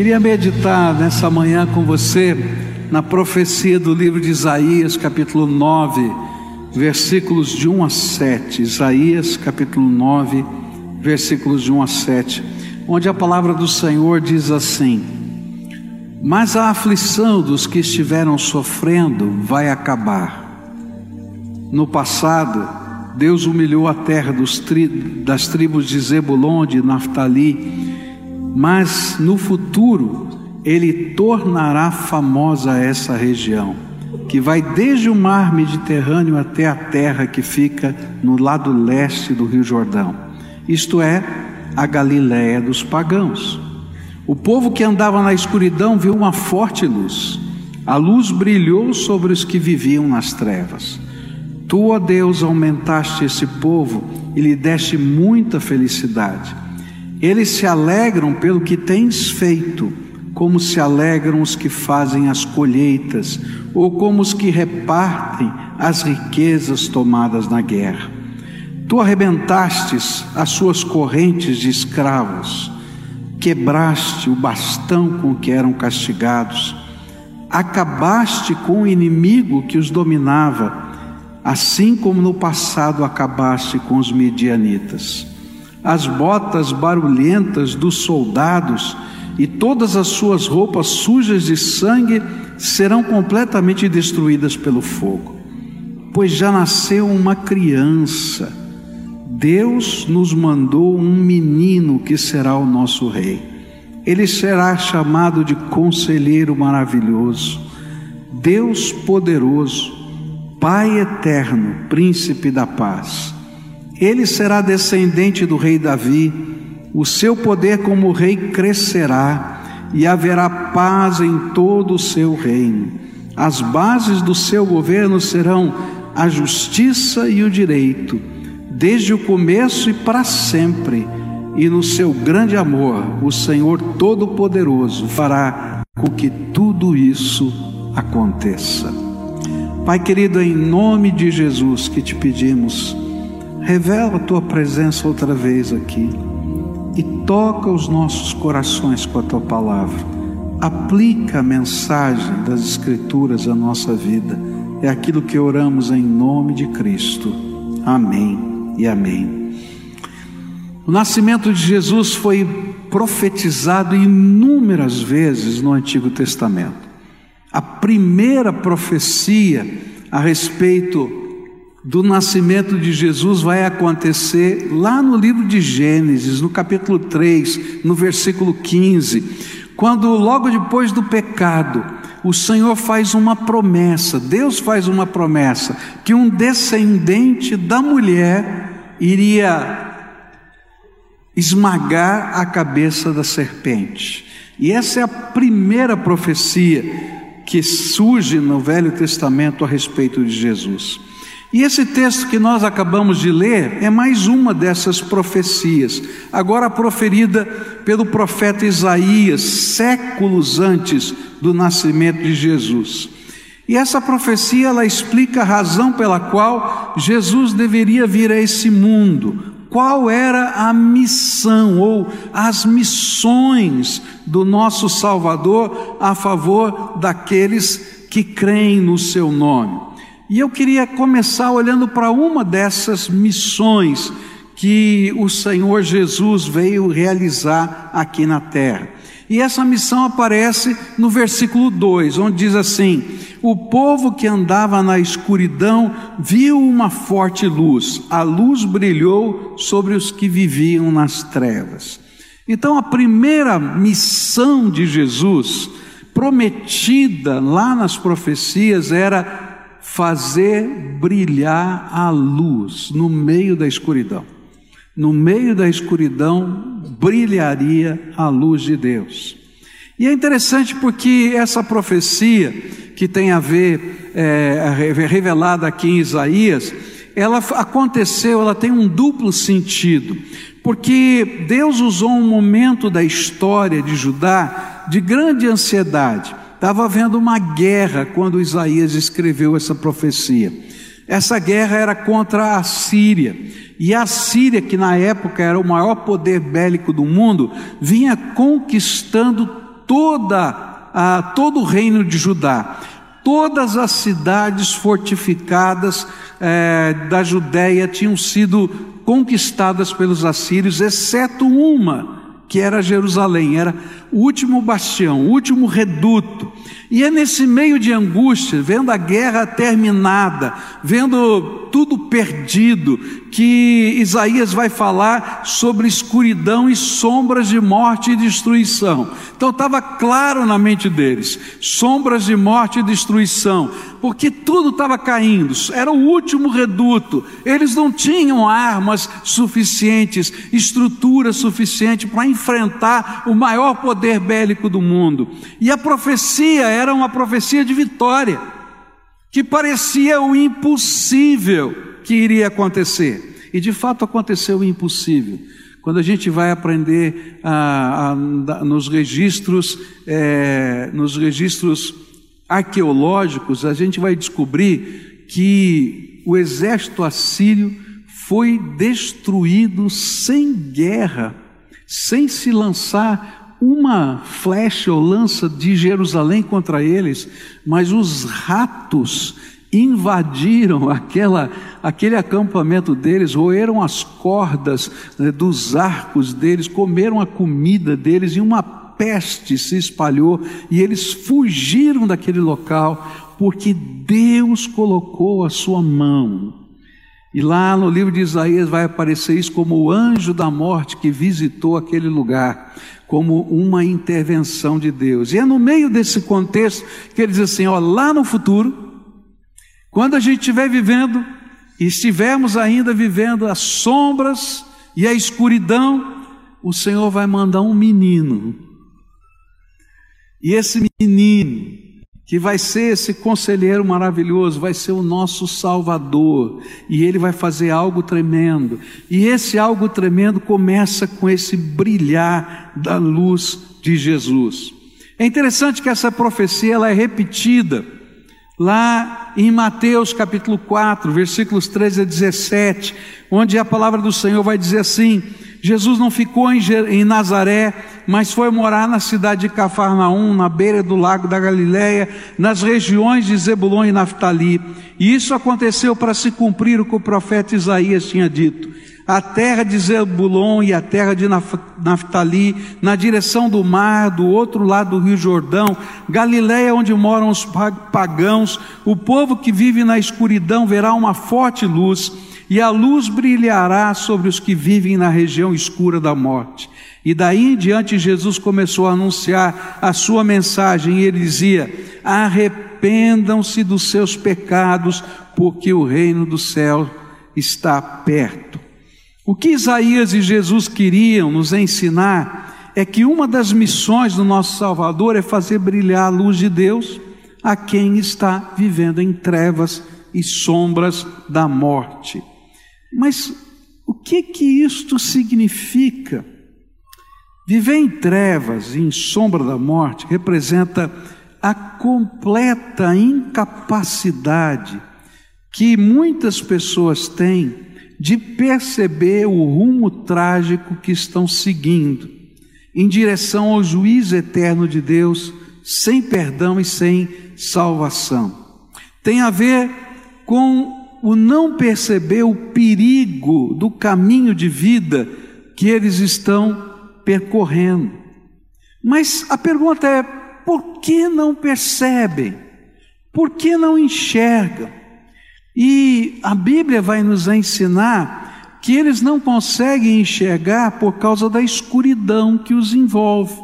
Queria meditar nessa manhã com você na profecia do livro de Isaías, capítulo 9, versículos de 1 a 7. Isaías, capítulo 9, versículos de 1 a 7, onde a palavra do Senhor diz assim: Mas a aflição dos que estiveram sofrendo vai acabar. No passado, Deus humilhou a terra tri, das tribos de Zebulon, de Naftali, mas no futuro ele tornará famosa essa região, que vai desde o mar Mediterrâneo até a terra que fica no lado leste do Rio Jordão, isto é, a Galiléia dos pagãos. O povo que andava na escuridão viu uma forte luz. A luz brilhou sobre os que viviam nas trevas. Tu, ó Deus, aumentaste esse povo e lhe deste muita felicidade. Eles se alegram pelo que tens feito, como se alegram os que fazem as colheitas, ou como os que repartem as riquezas tomadas na guerra. Tu arrebentastes as suas correntes de escravos, quebraste o bastão com que eram castigados, acabaste com o inimigo que os dominava, assim como no passado acabaste com os medianitas as botas barulhentas dos soldados e todas as suas roupas sujas de sangue serão completamente destruídas pelo fogo. Pois já nasceu uma criança, Deus nos mandou um menino que será o nosso rei. Ele será chamado de Conselheiro Maravilhoso, Deus Poderoso, Pai Eterno, Príncipe da Paz. Ele será descendente do rei Davi, o seu poder como rei crescerá e haverá paz em todo o seu reino. As bases do seu governo serão a justiça e o direito, desde o começo e para sempre. E no seu grande amor, o Senhor Todo-Poderoso fará com que tudo isso aconteça. Pai querido, em nome de Jesus que te pedimos, Revela a tua presença outra vez aqui e toca os nossos corações com a tua palavra. Aplica a mensagem das Escrituras à nossa vida. É aquilo que oramos em nome de Cristo. Amém e amém. O nascimento de Jesus foi profetizado inúmeras vezes no Antigo Testamento. A primeira profecia a respeito do nascimento de Jesus vai acontecer lá no livro de Gênesis, no capítulo 3, no versículo 15, quando logo depois do pecado, o Senhor faz uma promessa, Deus faz uma promessa, que um descendente da mulher iria esmagar a cabeça da serpente. E essa é a primeira profecia que surge no Velho Testamento a respeito de Jesus. E esse texto que nós acabamos de ler é mais uma dessas profecias, agora proferida pelo profeta Isaías, séculos antes do nascimento de Jesus. E essa profecia ela explica a razão pela qual Jesus deveria vir a esse mundo, qual era a missão ou as missões do nosso Salvador a favor daqueles que creem no seu nome. E eu queria começar olhando para uma dessas missões que o Senhor Jesus veio realizar aqui na terra. E essa missão aparece no versículo 2, onde diz assim: O povo que andava na escuridão viu uma forte luz, a luz brilhou sobre os que viviam nas trevas. Então, a primeira missão de Jesus, prometida lá nas profecias, era fazer brilhar a luz no meio da escuridão. No meio da escuridão brilharia a luz de Deus. E é interessante porque essa profecia que tem a ver, é, revelada aqui em Isaías, ela aconteceu, ela tem um duplo sentido, porque Deus usou um momento da história de Judá de grande ansiedade. Estava havendo uma guerra quando Isaías escreveu essa profecia. Essa guerra era contra a Síria. E a Síria, que na época era o maior poder bélico do mundo, vinha conquistando toda a, todo o reino de Judá. Todas as cidades fortificadas é, da Judéia tinham sido conquistadas pelos assírios, exceto uma, que era Jerusalém, era o último bastião, o último reduto. E é nesse meio de angústia, vendo a guerra terminada, vendo tudo perdido, que Isaías vai falar sobre escuridão e sombras de morte e destruição. Então estava claro na mente deles: sombras de morte e destruição, porque tudo estava caindo, era o último reduto, eles não tinham armas suficientes, estrutura suficiente para enfrentar o maior poder bélico do mundo. E a profecia era uma profecia de vitória, que parecia o impossível que iria acontecer. E de fato aconteceu o impossível. Quando a gente vai aprender ah, ah, nos registros, é, nos registros arqueológicos, a gente vai descobrir que o exército assírio foi destruído sem guerra, sem se lançar uma flecha ou lança de Jerusalém contra eles, mas os ratos invadiram aquela, aquele acampamento deles, roeram as cordas né, dos arcos deles, comeram a comida deles e uma peste se espalhou e eles fugiram daquele local porque Deus colocou a sua mão. E lá no livro de Isaías vai aparecer isso como o anjo da morte que visitou aquele lugar, como uma intervenção de Deus. E é no meio desse contexto que ele diz assim: ó, lá no futuro, quando a gente estiver vivendo, e estivermos ainda vivendo as sombras e a escuridão, o Senhor vai mandar um menino. E esse menino, que vai ser esse conselheiro maravilhoso, vai ser o nosso Salvador, e ele vai fazer algo tremendo. E esse algo tremendo começa com esse brilhar da luz de Jesus. É interessante que essa profecia ela é repetida lá em Mateus capítulo 4, versículos 13 a 17, onde a palavra do Senhor vai dizer assim: Jesus não ficou em Nazaré, mas foi morar na cidade de Cafarnaum, na beira do lago da Galileia, nas regiões de Zebulon e Naftali. E isso aconteceu para se cumprir o que o profeta Isaías tinha dito a terra de Zebulon e a terra de Naftali, na direção do mar, do outro lado do rio Jordão, Galiléia, onde moram os pagãos, o povo que vive na escuridão verá uma forte luz, e a luz brilhará sobre os que vivem na região escura da morte. E daí em diante Jesus começou a anunciar a sua mensagem, e ele dizia: Arrependam-se dos seus pecados, porque o reino do céu está perto. O que Isaías e Jesus queriam nos ensinar é que uma das missões do nosso Salvador é fazer brilhar a luz de Deus a quem está vivendo em trevas e sombras da morte. Mas o que que isto significa? Viver em trevas e em sombra da morte representa a completa incapacidade que muitas pessoas têm de perceber o rumo trágico que estão seguindo, em direção ao juízo eterno de Deus, sem perdão e sem salvação. Tem a ver com o não perceber o perigo do caminho de vida que eles estão percorrendo. Mas a pergunta é: por que não percebem? Por que não enxergam? E a Bíblia vai nos ensinar que eles não conseguem enxergar por causa da escuridão que os envolve.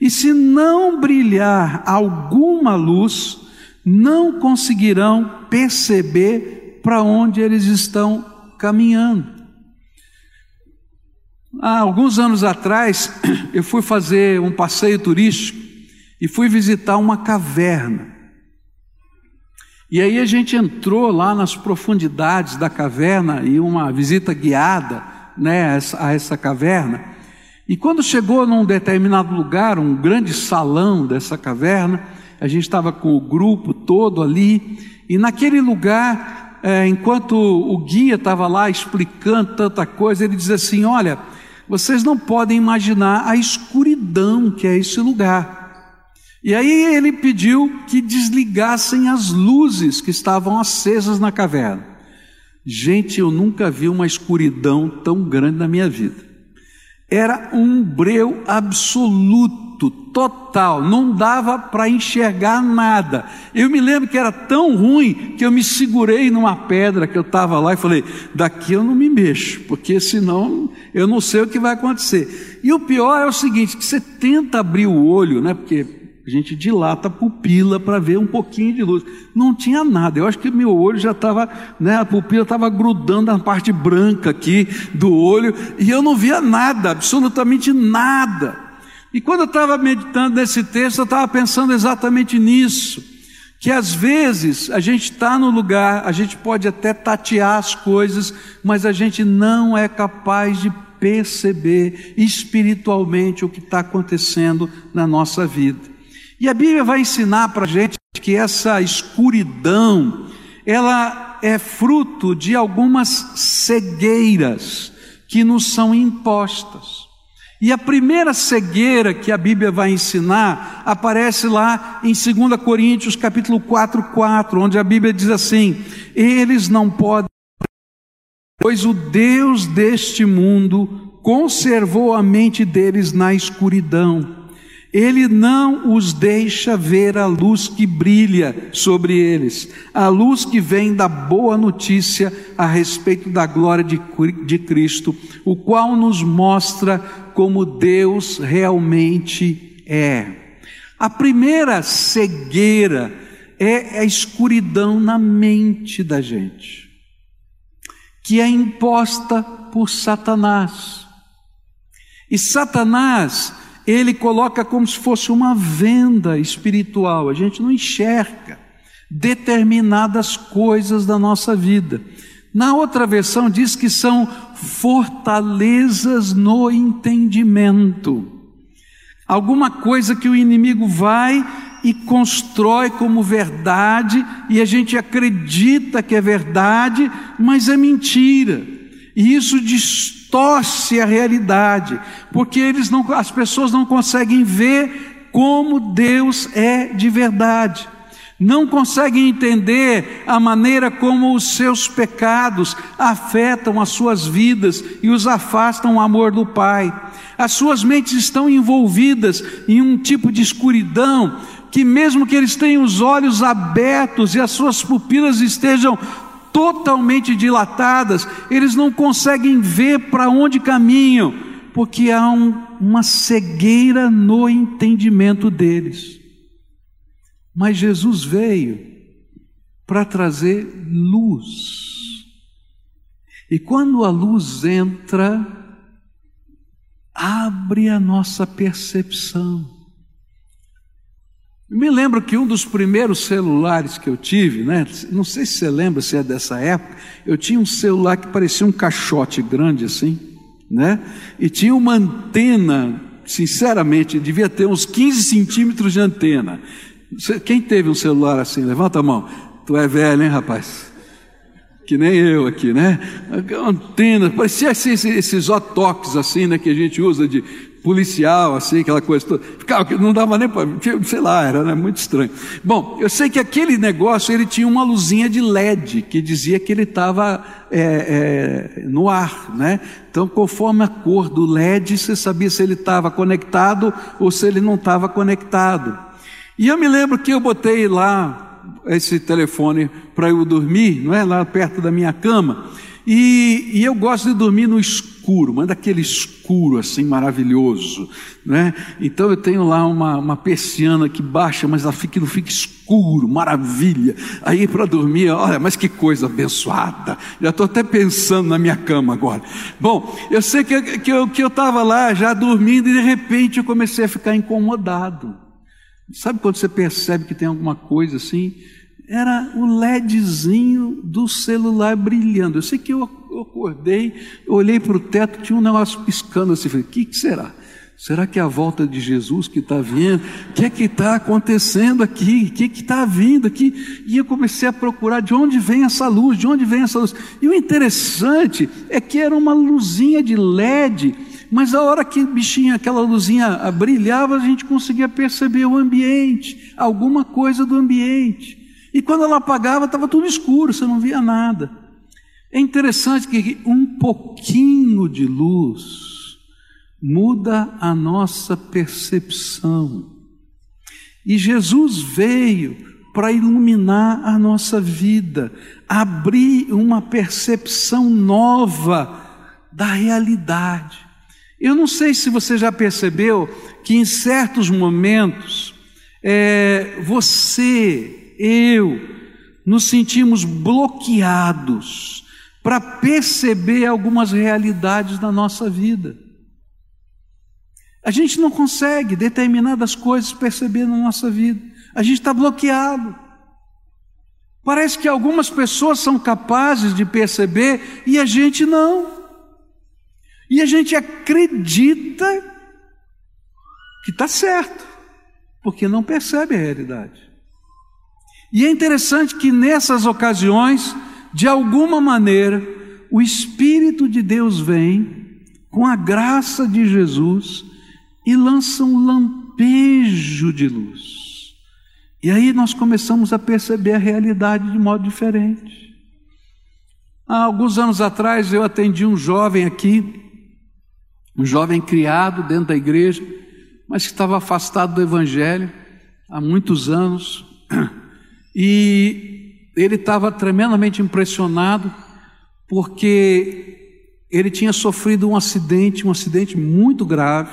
E se não brilhar alguma luz, não conseguirão perceber para onde eles estão caminhando. Há alguns anos atrás, eu fui fazer um passeio turístico e fui visitar uma caverna. E aí a gente entrou lá nas profundidades da caverna e uma visita guiada né, a essa caverna. E quando chegou num determinado lugar, um grande salão dessa caverna, a gente estava com o grupo todo ali, e naquele lugar, é, enquanto o guia estava lá explicando tanta coisa, ele dizia assim: Olha, vocês não podem imaginar a escuridão que é esse lugar. E aí ele pediu que desligassem as luzes que estavam acesas na caverna. Gente, eu nunca vi uma escuridão tão grande na minha vida. Era um breu absoluto, total, não dava para enxergar nada. Eu me lembro que era tão ruim que eu me segurei numa pedra que eu estava lá e falei: daqui eu não me mexo, porque senão eu não sei o que vai acontecer. E o pior é o seguinte: que você tenta abrir o olho, né? Porque a gente dilata a pupila para ver um pouquinho de luz. Não tinha nada. Eu acho que meu olho já estava, né, a pupila estava grudando na parte branca aqui do olho e eu não via nada, absolutamente nada. E quando eu estava meditando nesse texto, eu estava pensando exatamente nisso. Que às vezes a gente está no lugar, a gente pode até tatear as coisas, mas a gente não é capaz de perceber espiritualmente o que está acontecendo na nossa vida. E a Bíblia vai ensinar para a gente que essa escuridão, ela é fruto de algumas cegueiras que nos são impostas. E a primeira cegueira que a Bíblia vai ensinar aparece lá em 2 Coríntios capítulo 4, 4, onde a Bíblia diz assim: Eles não podem, pois o Deus deste mundo conservou a mente deles na escuridão ele não os deixa ver a luz que brilha sobre eles, a luz que vem da boa notícia a respeito da glória de, de Cristo, o qual nos mostra como Deus realmente é. A primeira cegueira é a escuridão na mente da gente, que é imposta por Satanás. E Satanás, ele coloca como se fosse uma venda espiritual, a gente não enxerga determinadas coisas da nossa vida. Na outra versão diz que são fortalezas no entendimento. Alguma coisa que o inimigo vai e constrói como verdade, e a gente acredita que é verdade, mas é mentira. E isso distorce a realidade, porque eles não, as pessoas não conseguem ver como Deus é de verdade. Não conseguem entender a maneira como os seus pecados afetam as suas vidas e os afastam do amor do Pai. As suas mentes estão envolvidas em um tipo de escuridão que, mesmo que eles tenham os olhos abertos e as suas pupilas estejam totalmente dilatadas, eles não conseguem ver para onde caminham, porque há um, uma cegueira no entendimento deles. Mas Jesus veio para trazer luz. E quando a luz entra, abre a nossa percepção. Me lembro que um dos primeiros celulares que eu tive, né, não sei se você lembra se é dessa época, eu tinha um celular que parecia um caixote grande assim, né? E tinha uma antena, sinceramente, devia ter uns 15 centímetros de antena. Quem teve um celular assim? Levanta a mão. Tu é velho, hein, rapaz? Que nem eu aqui, né? Antena, parecia esses, esses otoques assim, né, que a gente usa de policial, assim, aquela coisa toda. Ficava, não dava nem para. Sei lá, era né, muito estranho. Bom, eu sei que aquele negócio ele tinha uma luzinha de LED que dizia que ele estava é, é, no ar, né? Então, conforme a cor do LED, você sabia se ele estava conectado ou se ele não estava conectado. E eu me lembro que eu botei lá esse telefone para eu dormir, não é? Lá perto da minha cama. E, e, eu gosto de dormir no escuro, mas daquele escuro assim maravilhoso, né? Então eu tenho lá uma, uma persiana que baixa, mas ela fica, não fica escuro, maravilha. Aí para dormir, olha, mas que coisa abençoada. Já estou até pensando na minha cama agora. Bom, eu sei que, que eu estava que eu lá já dormindo e de repente eu comecei a ficar incomodado. Sabe quando você percebe que tem alguma coisa assim? era o LEDzinho do celular brilhando. Eu sei que eu acordei, olhei para o teto, tinha um negócio piscando assim. Falei, o que, que será? Será que é a volta de Jesus que está vindo? O que é que está acontecendo aqui? O que é que está vindo aqui? E eu comecei a procurar de onde vem essa luz, de onde vem essa luz. E o interessante é que era uma luzinha de LED mas a hora que bichinha, aquela luzinha brilhava, a gente conseguia perceber o ambiente, alguma coisa do ambiente. E quando ela apagava, estava tudo escuro, você não via nada. É interessante que um pouquinho de luz muda a nossa percepção. E Jesus veio para iluminar a nossa vida, abrir uma percepção nova da realidade. Eu não sei se você já percebeu que em certos momentos é, você, eu, nos sentimos bloqueados para perceber algumas realidades da nossa vida. A gente não consegue determinadas coisas perceber na nossa vida. A gente está bloqueado. Parece que algumas pessoas são capazes de perceber e a gente não. E a gente acredita que está certo, porque não percebe a realidade. E é interessante que nessas ocasiões, de alguma maneira, o Espírito de Deus vem, com a graça de Jesus, e lança um lampejo de luz. E aí nós começamos a perceber a realidade de modo diferente. Há alguns anos atrás eu atendi um jovem aqui, um jovem criado dentro da igreja, mas que estava afastado do Evangelho há muitos anos, e ele estava tremendamente impressionado, porque ele tinha sofrido um acidente, um acidente muito grave,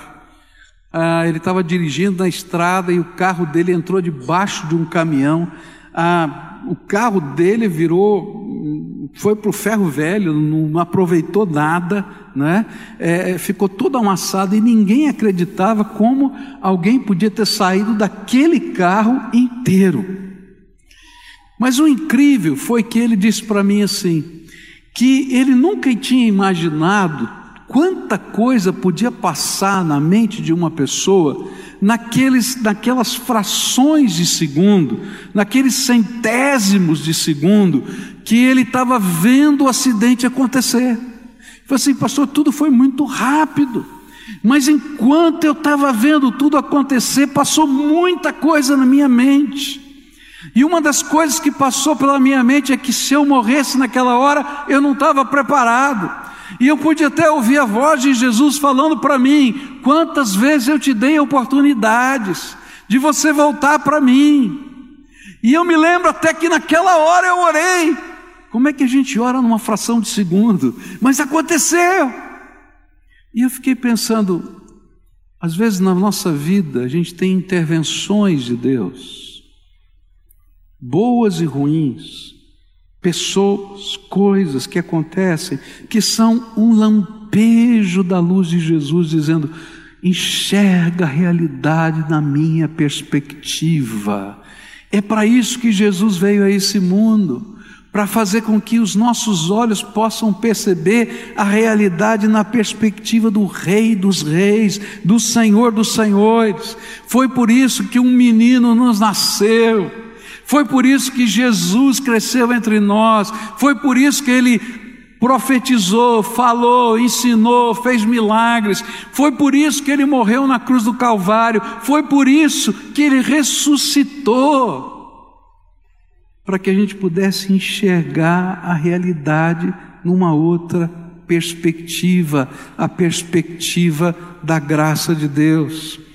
ah, ele estava dirigindo na estrada e o carro dele entrou debaixo de um caminhão. Ah, o carro dele virou, foi para o ferro velho, não aproveitou nada, né? É, ficou todo amassado e ninguém acreditava como alguém podia ter saído daquele carro inteiro. Mas o incrível foi que ele disse para mim assim, que ele nunca tinha imaginado Quanta coisa podia passar na mente de uma pessoa naqueles, naquelas frações de segundo, naqueles centésimos de segundo, que ele estava vendo o acidente acontecer. Falei assim, pastor, tudo foi muito rápido. Mas enquanto eu estava vendo tudo acontecer, passou muita coisa na minha mente. E uma das coisas que passou pela minha mente é que se eu morresse naquela hora, eu não estava preparado. E eu pude até ouvir a voz de Jesus falando para mim: quantas vezes eu te dei oportunidades de você voltar para mim. E eu me lembro até que naquela hora eu orei. Como é que a gente ora numa fração de segundo? Mas aconteceu. E eu fiquei pensando, às vezes na nossa vida a gente tem intervenções de Deus, boas e ruins, pessoas, coisas que acontecem, que são um lampejo da luz de Jesus, dizendo: enxerga a realidade na minha perspectiva. É para isso que Jesus veio a esse mundo, para fazer com que os nossos olhos possam perceber a realidade na perspectiva do Rei dos Reis, do Senhor dos Senhores. Foi por isso que um menino nos nasceu foi por isso que Jesus cresceu entre nós, foi por isso que ele profetizou, falou, ensinou, fez milagres. Foi por isso que ele morreu na cruz do Calvário, foi por isso que ele ressuscitou para que a gente pudesse enxergar a realidade numa outra perspectiva, a perspectiva da graça de Deus.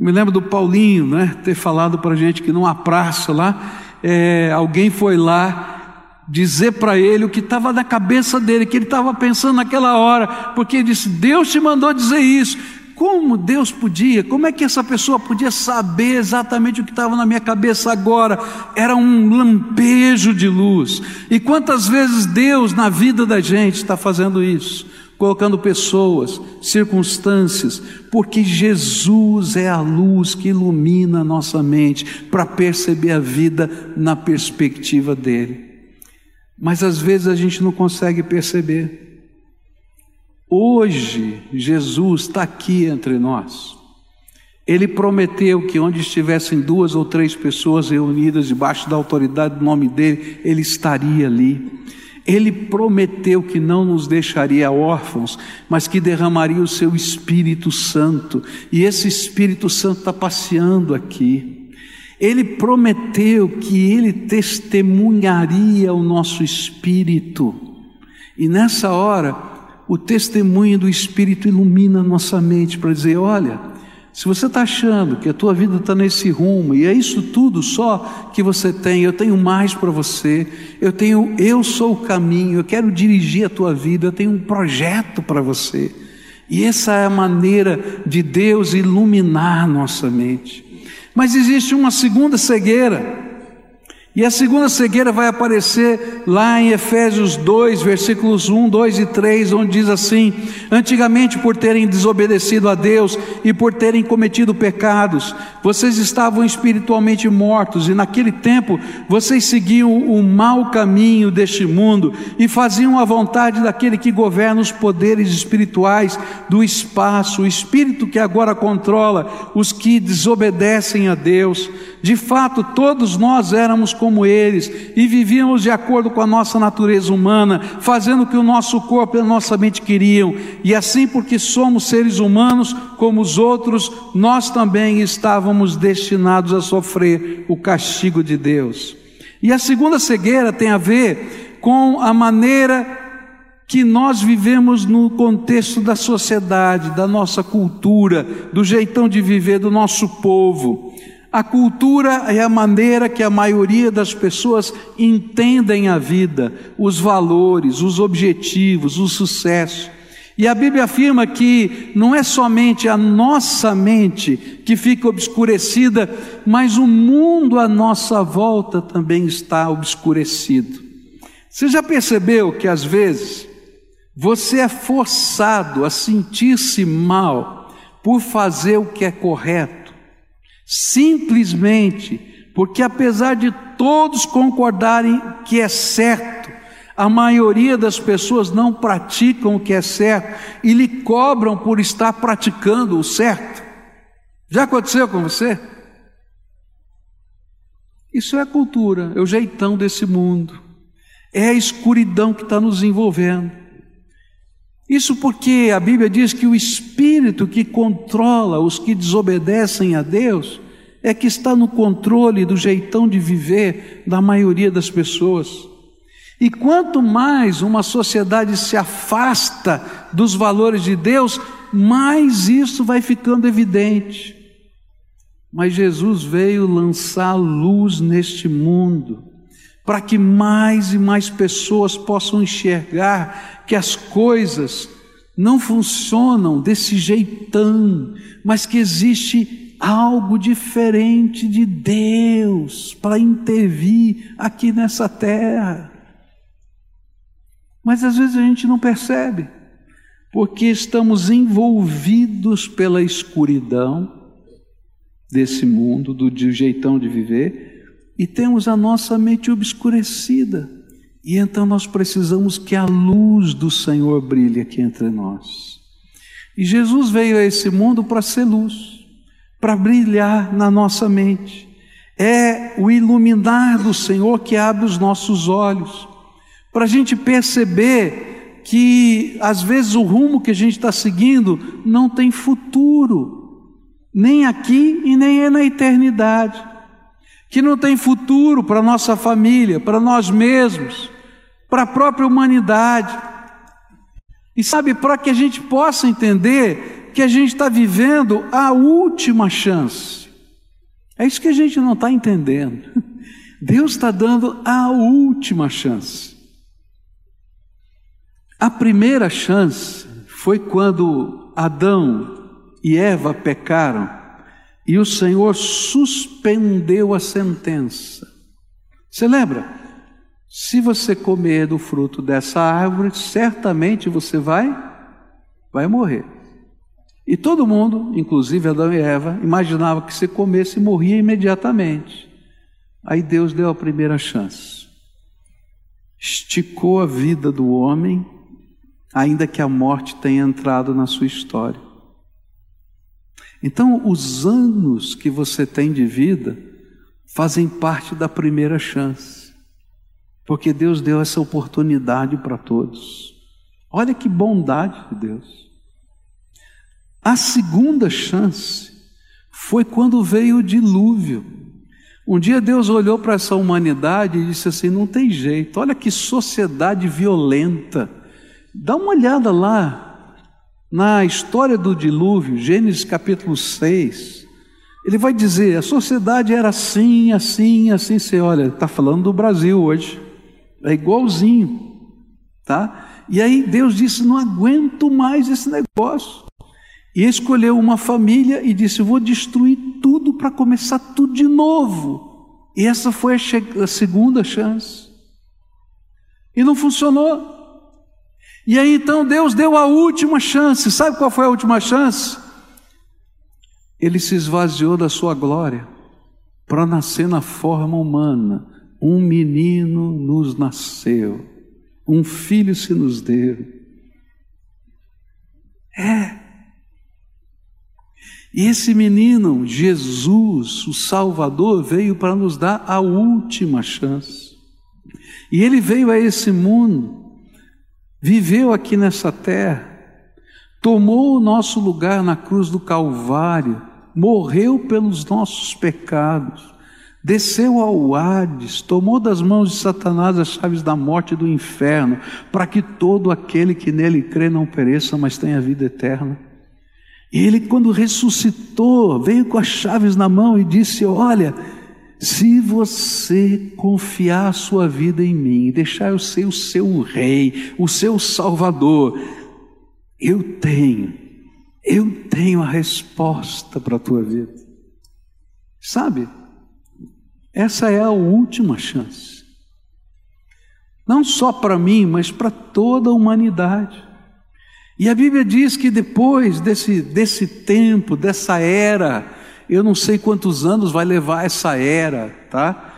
Me lembro do Paulinho, né, ter falado para a gente que numa praça lá, é, alguém foi lá dizer para ele o que estava na cabeça dele, que ele estava pensando naquela hora, porque ele disse: Deus te mandou dizer isso. Como Deus podia? Como é que essa pessoa podia saber exatamente o que estava na minha cabeça agora? Era um lampejo de luz. E quantas vezes Deus na vida da gente está fazendo isso? Colocando pessoas, circunstâncias, porque Jesus é a luz que ilumina a nossa mente para perceber a vida na perspectiva dele. Mas às vezes a gente não consegue perceber. Hoje, Jesus está aqui entre nós. Ele prometeu que onde estivessem duas ou três pessoas reunidas debaixo da autoridade do nome dele, ele estaria ali. Ele prometeu que não nos deixaria órfãos, mas que derramaria o seu Espírito Santo, e esse Espírito Santo está passeando aqui. Ele prometeu que ele testemunharia o nosso espírito, e nessa hora, o testemunho do Espírito ilumina a nossa mente para dizer: olha, se você está achando que a tua vida está nesse rumo e é isso tudo só que você tem, eu tenho mais para você. Eu tenho, eu sou o caminho. Eu quero dirigir a tua vida. Eu tenho um projeto para você. E essa é a maneira de Deus iluminar nossa mente. Mas existe uma segunda cegueira. E a segunda cegueira vai aparecer lá em Efésios 2, versículos 1, 2 e 3, onde diz assim: Antigamente, por terem desobedecido a Deus e por terem cometido pecados, vocês estavam espiritualmente mortos, e naquele tempo vocês seguiam o mau caminho deste mundo e faziam a vontade daquele que governa os poderes espirituais do espaço, o espírito que agora controla os que desobedecem a Deus. De fato, todos nós éramos como eles e vivíamos de acordo com a nossa natureza humana, fazendo o que o nosso corpo e a nossa mente queriam. E assim, porque somos seres humanos como os outros, nós também estávamos destinados a sofrer o castigo de Deus. E a segunda cegueira tem a ver com a maneira que nós vivemos no contexto da sociedade, da nossa cultura, do jeitão de viver do nosso povo. A cultura é a maneira que a maioria das pessoas entendem a vida, os valores, os objetivos, o sucesso. E a Bíblia afirma que não é somente a nossa mente que fica obscurecida, mas o mundo à nossa volta também está obscurecido. Você já percebeu que às vezes você é forçado a sentir-se mal por fazer o que é correto? Simplesmente porque, apesar de todos concordarem que é certo, a maioria das pessoas não praticam o que é certo e lhe cobram por estar praticando o certo. Já aconteceu com você? Isso é a cultura, é o jeitão desse mundo, é a escuridão que está nos envolvendo. Isso porque a Bíblia diz que o espírito que controla os que desobedecem a Deus é que está no controle do jeitão de viver da maioria das pessoas. E quanto mais uma sociedade se afasta dos valores de Deus, mais isso vai ficando evidente. Mas Jesus veio lançar luz neste mundo, para que mais e mais pessoas possam enxergar que as coisas não funcionam desse jeitão, mas que existe algo diferente de Deus para intervir aqui nessa terra. Mas às vezes a gente não percebe, porque estamos envolvidos pela escuridão desse mundo, do jeitão de viver, e temos a nossa mente obscurecida. E então nós precisamos que a luz do Senhor brilhe aqui entre nós. E Jesus veio a esse mundo para ser luz, para brilhar na nossa mente. É o iluminar do Senhor que abre os nossos olhos, para a gente perceber que às vezes o rumo que a gente está seguindo não tem futuro, nem aqui e nem na eternidade, que não tem futuro para nossa família, para nós mesmos para a própria humanidade. E sabe, para que a gente possa entender que a gente está vivendo a última chance. É isso que a gente não está entendendo. Deus está dando a última chance. A primeira chance foi quando Adão e Eva pecaram e o Senhor suspendeu a sentença. Você lembra? Se você comer do fruto dessa árvore, certamente você vai vai morrer. E todo mundo, inclusive Adão e Eva, imaginava que se comesse morria imediatamente. Aí Deus deu a primeira chance. Esticou a vida do homem, ainda que a morte tenha entrado na sua história. Então, os anos que você tem de vida fazem parte da primeira chance. porque Deus deu essa oportunidade para todos. Olha que bondade de Deus. A segunda chance foi quando veio o dilúvio. Um dia Deus olhou para essa humanidade e disse assim: não tem jeito, olha que sociedade violenta. Dá uma olhada lá na história do dilúvio, Gênesis capítulo 6. Ele vai dizer: a sociedade era assim, assim, assim. Você olha, está falando do Brasil hoje, é igualzinho, tá? E aí Deus disse: não aguento mais esse negócio. E escolheu uma família e disse: vou destruir tudo para começar tudo de novo. E essa foi a, a segunda chance. E não funcionou. E aí então Deus deu a última chance. Sabe qual foi a última chance? Ele se esvaziou da sua glória para nascer na forma humana. Um menino nos nasceu, um filho se nos deu. É. E esse menino, Jesus, o Salvador, veio para nos dar a última chance. E ele veio a esse mundo, viveu aqui nessa terra, tomou o nosso lugar na cruz do Calvário, morreu pelos nossos pecados, desceu ao Hades, tomou das mãos de Satanás as chaves da morte e do inferno, para que todo aquele que nele crê não pereça, mas tenha vida eterna. E ele, quando ressuscitou, veio com as chaves na mão e disse: Olha, se você confiar sua vida em mim deixar eu ser o seu rei, o seu salvador, eu tenho eu tenho a resposta para a tua vida. Sabe? Essa é a última chance. Não só para mim, mas para toda a humanidade. E a Bíblia diz que depois desse, desse tempo, dessa era, eu não sei quantos anos vai levar essa era, tá?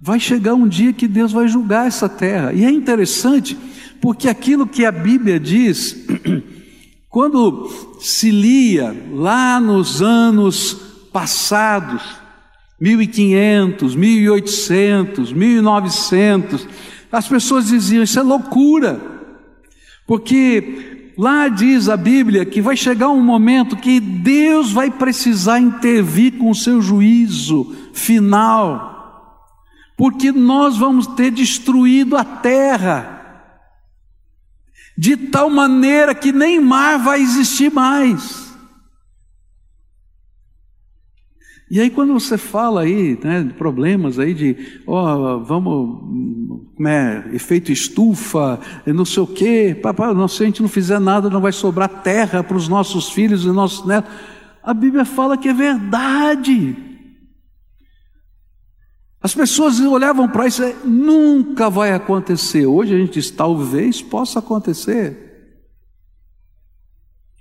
Vai chegar um dia que Deus vai julgar essa terra. E é interessante, porque aquilo que a Bíblia diz Quando se lia lá nos anos passados, 1500, 1800, 1900, as pessoas diziam: Isso é loucura, porque lá diz a Bíblia que vai chegar um momento que Deus vai precisar intervir com o seu juízo final, porque nós vamos ter destruído a terra de tal maneira que nem mar vai existir mais. E aí quando você fala aí, né, de problemas aí de, ó, oh, vamos, como é, efeito estufa, não sei o quê, papai, não, se a gente não fizer nada, não vai sobrar terra para os nossos filhos e nossos netos. A Bíblia fala que é verdade. As pessoas olhavam para isso nunca vai acontecer. Hoje a gente diz, talvez possa acontecer.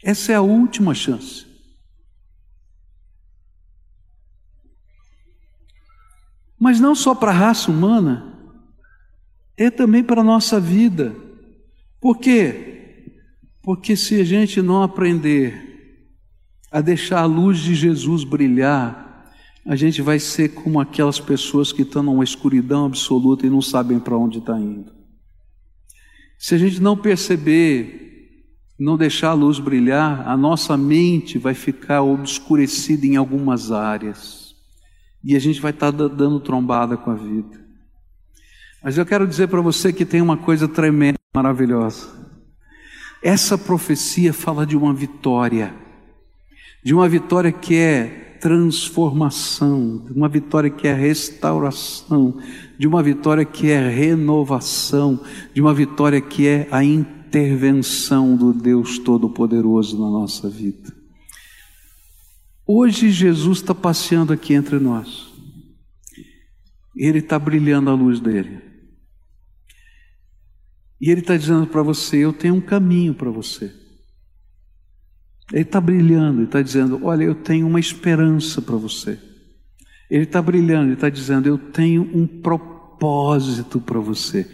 Essa é a última chance. Mas não só para a raça humana, é também para a nossa vida. Por quê? Porque se a gente não aprender a deixar a luz de Jesus brilhar, a gente vai ser como aquelas pessoas que estão numa escuridão absoluta e não sabem para onde está indo. Se a gente não perceber, não deixar a luz brilhar, a nossa mente vai ficar obscurecida em algumas áreas e a gente vai estar tá dando trombada com a vida. Mas eu quero dizer para você que tem uma coisa tremenda, maravilhosa. Essa profecia fala de uma vitória, de uma vitória que é transformação, de uma vitória que é restauração, de uma vitória que é renovação, de uma vitória que é a intervenção do Deus Todo-Poderoso na nossa vida. Hoje Jesus está passeando aqui entre nós. Ele está brilhando a luz dele. E ele está dizendo para você: Eu tenho um caminho para você. Ele está brilhando, ele está dizendo: Olha, eu tenho uma esperança para você. Ele está brilhando, ele está dizendo: Eu tenho um propósito para você.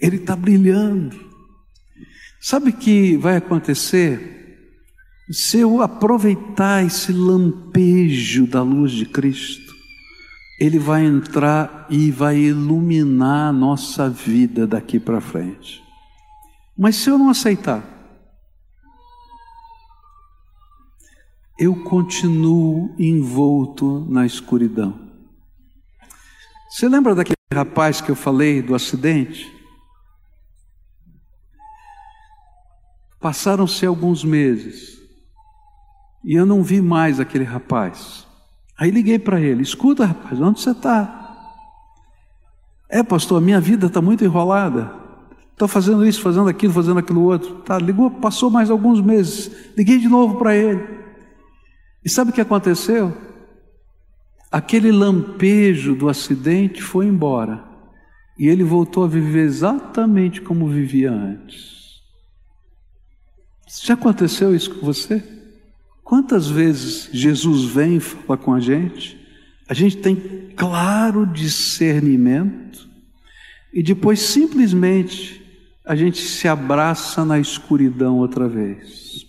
Ele está brilhando. Sabe o que vai acontecer? Se eu aproveitar esse lampejo da luz de Cristo, Ele vai entrar e vai iluminar a nossa vida daqui para frente. Mas se eu não aceitar, eu continuo envolto na escuridão. Você lembra daquele rapaz que eu falei do acidente? Passaram-se alguns meses e eu não vi mais aquele rapaz. Aí liguei para ele: escuta, rapaz, onde você está? É, pastor, a minha vida está muito enrolada. Estou fazendo isso, fazendo aquilo, fazendo aquilo outro. Tá, ligou, passou mais alguns meses. Liguei de novo para ele. E sabe o que aconteceu? Aquele lampejo do acidente foi embora. E ele voltou a viver exatamente como vivia antes. Já aconteceu isso com você? Quantas vezes Jesus vem e fala com a gente? A gente tem claro discernimento e depois simplesmente a gente se abraça na escuridão outra vez.